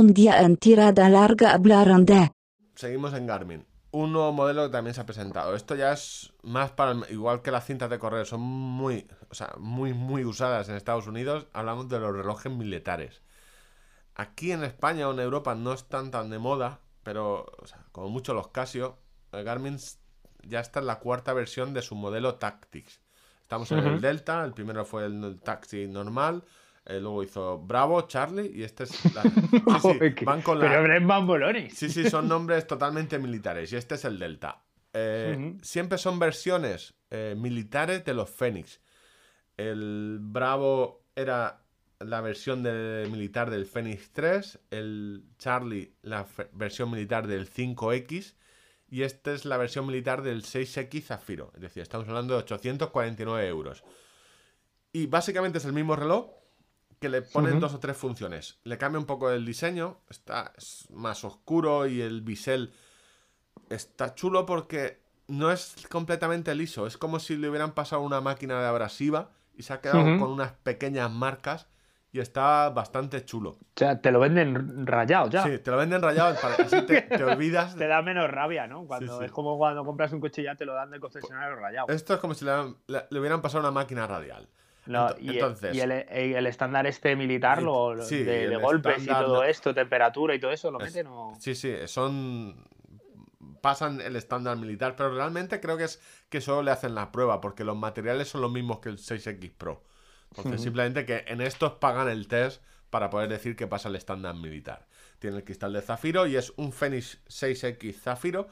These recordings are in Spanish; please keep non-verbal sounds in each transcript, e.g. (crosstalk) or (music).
Un día en tirada larga hablaron de Seguimos en Garmin. Un nuevo modelo que también se ha presentado. Esto ya es más para el- igual que las cintas de correr son muy, o sea, muy muy usadas en Estados Unidos. Hablamos de los relojes militares. Aquí en España o en Europa no están tan de moda, pero o sea, como mucho los Casio, el Garmin ya está en la cuarta versión de su modelo Tactics. Estamos en el. Delta, el primero fue el Taxi normal, eh, luego hizo Bravo, Charlie y este es la... (laughs) sí, sí, van con la... Pero bambolones. Sí, sí, son nombres totalmente militares. Y este es el Delta. Eh. Siempre son versiones eh, militares de los Fénix. El Bravo era la versión de- militar del Fénix 3. El Charlie, la versión militar del 5X. Y esta es la versión militar del 6X Zafiro. Es decir, estamos hablando de 849 euros. Y básicamente es el mismo reloj que le ponen dos o tres funciones. Le cambia un poco el diseño, está es más oscuro y el bisel está chulo porque no es completamente liso. Es como si le hubieran pasado una máquina de abrasiva y se ha quedado con unas pequeñas marcas y está bastante chulo. O sea, te lo venden rayado ya. Sí, te lo venden rayado para que así te, te (laughs) olvidas. Te da menos rabia, ¿no? Cuando sí. es como cuando compras un coche y ya te lo dan del concesionario rayado. Esto es como si le, le- le hubieran pasado una máquina radial. No, y, entonces- y el, el estándar este militar, lo, sí, de, de el golpes y todo no- esto, temperatura y todo eso, lo Es- meten o... Sí, sí, son. Pasan el estándar militar, pero realmente creo que es que solo le hacen la prueba, porque los materiales son los mismos que el 6X Pro. Entonces, simplemente que en estos pagan el test para poder decir que pasa el estándar militar. Tiene el cristal de zafiro y es un Fenix 6X Zafiro,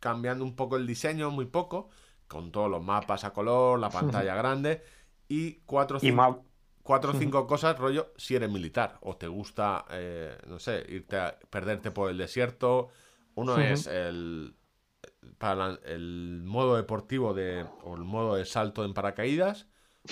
cambiando un poco el diseño, muy poco, con todos los mapas a color, la (laughs) pantalla grande y cuatro o cinco cosas, rollo, si eres militar o te gusta, eh, no sé, irte a perderte por el desierto. Uno es el para la- el modo deportivo de o el modo de salto en paracaídas.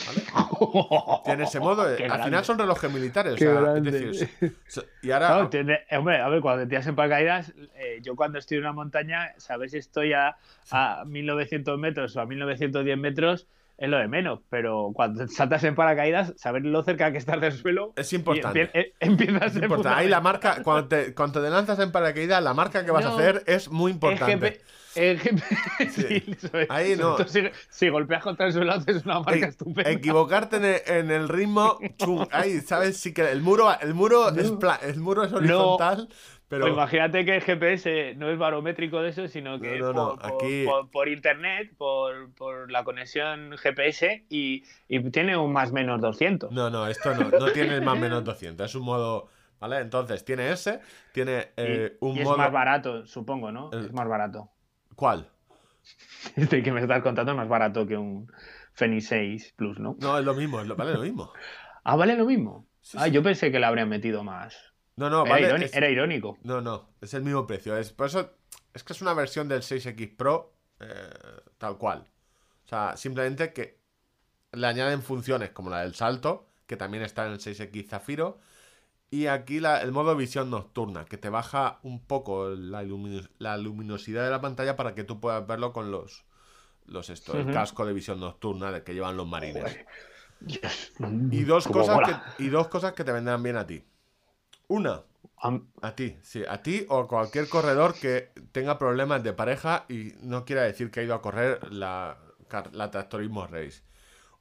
¿vale? (laughs) Tiene ese modo. Qué al grande. final son relojes militares. o sea, es grande. decir, (laughs) so- y ahora Claro, tiene- eh, hombre, a ver, cuando te tiras en paracaídas, eh, yo cuando estoy en una montaña, saber si estoy a, a 1900 metros o a 1910 metros es lo de menos, pero cuando saltas en paracaídas, saber lo cerca que estás del suelo es importante. empie- eh, empieza a Es ser importante. Ahí la marca, cuando te, cuando te lanzas en paracaídas, la marca que vas a No, hacer es muy importante. El GP el GP sí, es. Ahí no. Si, si golpeas contra el suelo, haces una marca E- estupenda. Equivocarte en el, en el ritmo, chum, ahí, ¿sabes? Sí que el muro, el muro es pla- el muro es horizontal, pero Pues imagínate que el GPS no es barométrico de eso, sino que No, no, no, por, por- aquí- por- por internet, por, por la conexión GPS y, y tiene un más menos 200. no, no, esto no, no tiene el más menos 200, es un modo, ¿vale? Entonces, tiene ese, tiene Y- eh, un y es modo más barato, supongo, ¿no? El- Es más barato. ¿Cuál? (laughs) Este que me estás contando es más barato que un Fenix 6 Plus, ¿no? No, es lo mismo, es lo, vale lo mismo. Ah, vale lo mismo. Sí, ah, sí. yo pensé que le habrían metido más. No, no, era, vale, iróni- es- era irónico. no, no, es el mismo precio, es por eso es que es una versión del 6X Pro eh, tal cual. O sea, simplemente que le añaden funciones como la del salto, que también está en el 6X Zafiro, y aquí la- el modo visión nocturna, que te baja un poco la, luminosidad de la pantalla para que tú puedas verlo con los, los esto, el casco de visión nocturna de que llevan los marines. Dios, Y dos, cosas mola. que, y dos cosas que te vendrán bien a ti. Una, a ti, sí, a ti o a cualquier corredor que tenga problemas de pareja y no quiera decir que ha ido a correr la, la Tractorismo Race.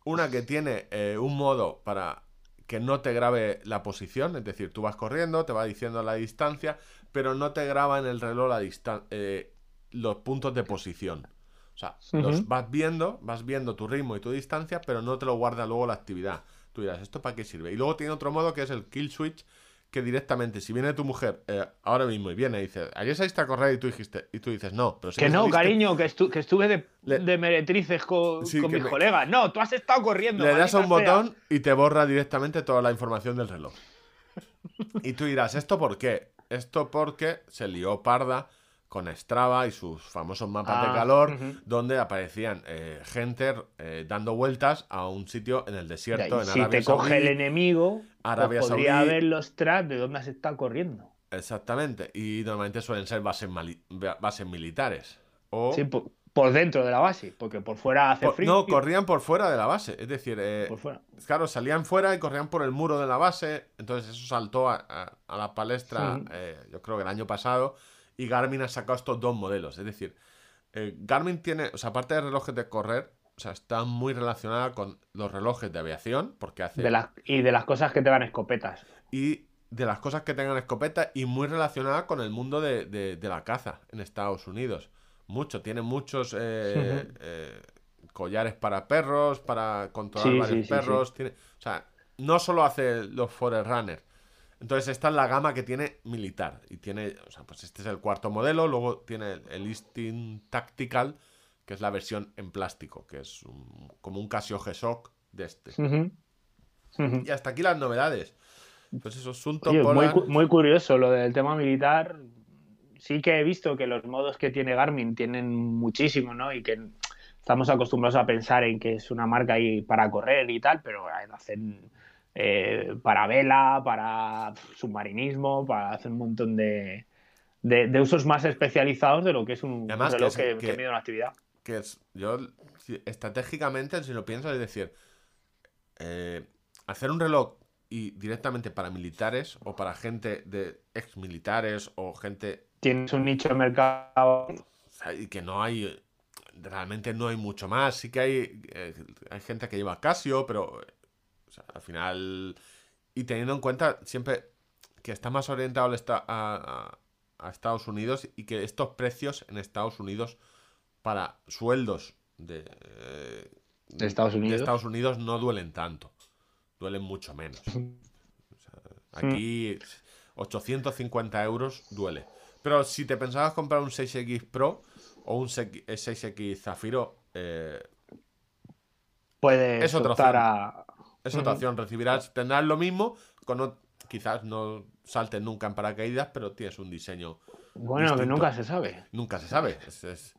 Una que tiene eh, un modo para que no te grabe la posición, es decir, tú vas corriendo, te va diciendo la distancia, pero no te graba en el reloj la distan- eh, los puntos de posición. O sea, los vas viendo, vas viendo tu ritmo y tu distancia, pero no te lo guarda luego la actividad. Tú dirás, ¿esto para qué sirve? Y luego tiene otro modo que es el kill switch, que directamente, si viene tu mujer eh, ahora mismo y viene y dice, ayer saliste a correr y tú dijiste, y tú dices, no, pero si Que no, saliste", cariño, que, estu- que estuve de, Le- de meretrices con, Sí, con que mis me- colegas. No, tú has estado corriendo. Le das a un sea. botón y te borra directamente toda la información del reloj. (laughs) Y tú dirás, ¿esto por qué? Esto porque se lió parda con Strava y sus famosos mapas de Ah, calor, donde aparecían eh, gente eh, dando vueltas a un sitio en el desierto, en si Arabia te coge el Saudí. enemigo, Arabia pues podría Saudí. ver los tracks de dónde se está corriendo. Exactamente. Y normalmente suelen ser bases, bases militares. O Sí, po- por dentro de la base, porque por fuera hace Por- frío. no, corrían por fuera de la base. Es decir, eh, Por fuera. claro, salían fuera y corrían por el muro de la base. Entonces eso saltó a, a- a la palestra, Sí. eh, yo creo que el año pasado. Y Garmin ha sacado estos dos modelos. Es decir, eh, Garmin tiene, o sea, aparte de relojes de correr, o sea, está muy relacionada con los relojes de aviación, porque hace... De las, y de las cosas que te dan escopetas. y de las cosas que tengan escopeta y muy relacionada con el mundo de, de- de la caza en Estados Unidos. Mucho, tiene muchos eh, eh, collares para perros, para controlar Sí, varios sí, sí, perros. Tiene, o sea, no solo hace los Forerunner. Entonces esta es la gama que tiene militar. Y tiene, o sea, pues este es el cuarto modelo. Luego tiene el, el Instinct Tactical, que es la versión en plástico, que es un- como un Casio G-Shock de este. Y hasta aquí las novedades. Pues eso, Sunto Oye, muy, cu- muy curioso lo del tema militar. Sí que he visto que los modos que tiene Garmin tienen muchísimo, ¿no? Y que estamos acostumbrados a pensar en que es una marca ahí para correr y tal, pero hacen eh, para vela, para submarinismo, para hacer un montón de, de- de usos más especializados de lo que es un, además reloj que que, es- que que- mide una actividad. que es, yo, si- estratégicamente, si lo piensas, es decir, eh, hacer un reloj y directamente para militares o para gente de ex militares o gente Tienes un nicho de mercado. y que no hay, realmente no hay mucho más. Sí que hay, eh, hay gente que lleva Casio, pero o sea, al final, y teniendo en cuenta siempre que está más orientado a, a- a Estados Unidos y que estos precios en Estados Unidos para sueldos de, eh, De Estados de Unidos. Estados Unidos no duelen tanto, duelen mucho menos. (laughs) O sea, aquí 850 euros duele. Pero si te pensabas comprar un 6X Pro o un 6X Zafiro, eh, Puedes Es otra optar a. es otra opción. Recibirás, tendrás lo mismo, con quizás no saltes nunca en paracaídas, pero tienes un diseño. Bueno, que nunca se sabe. Nunca se sabe. Es- es-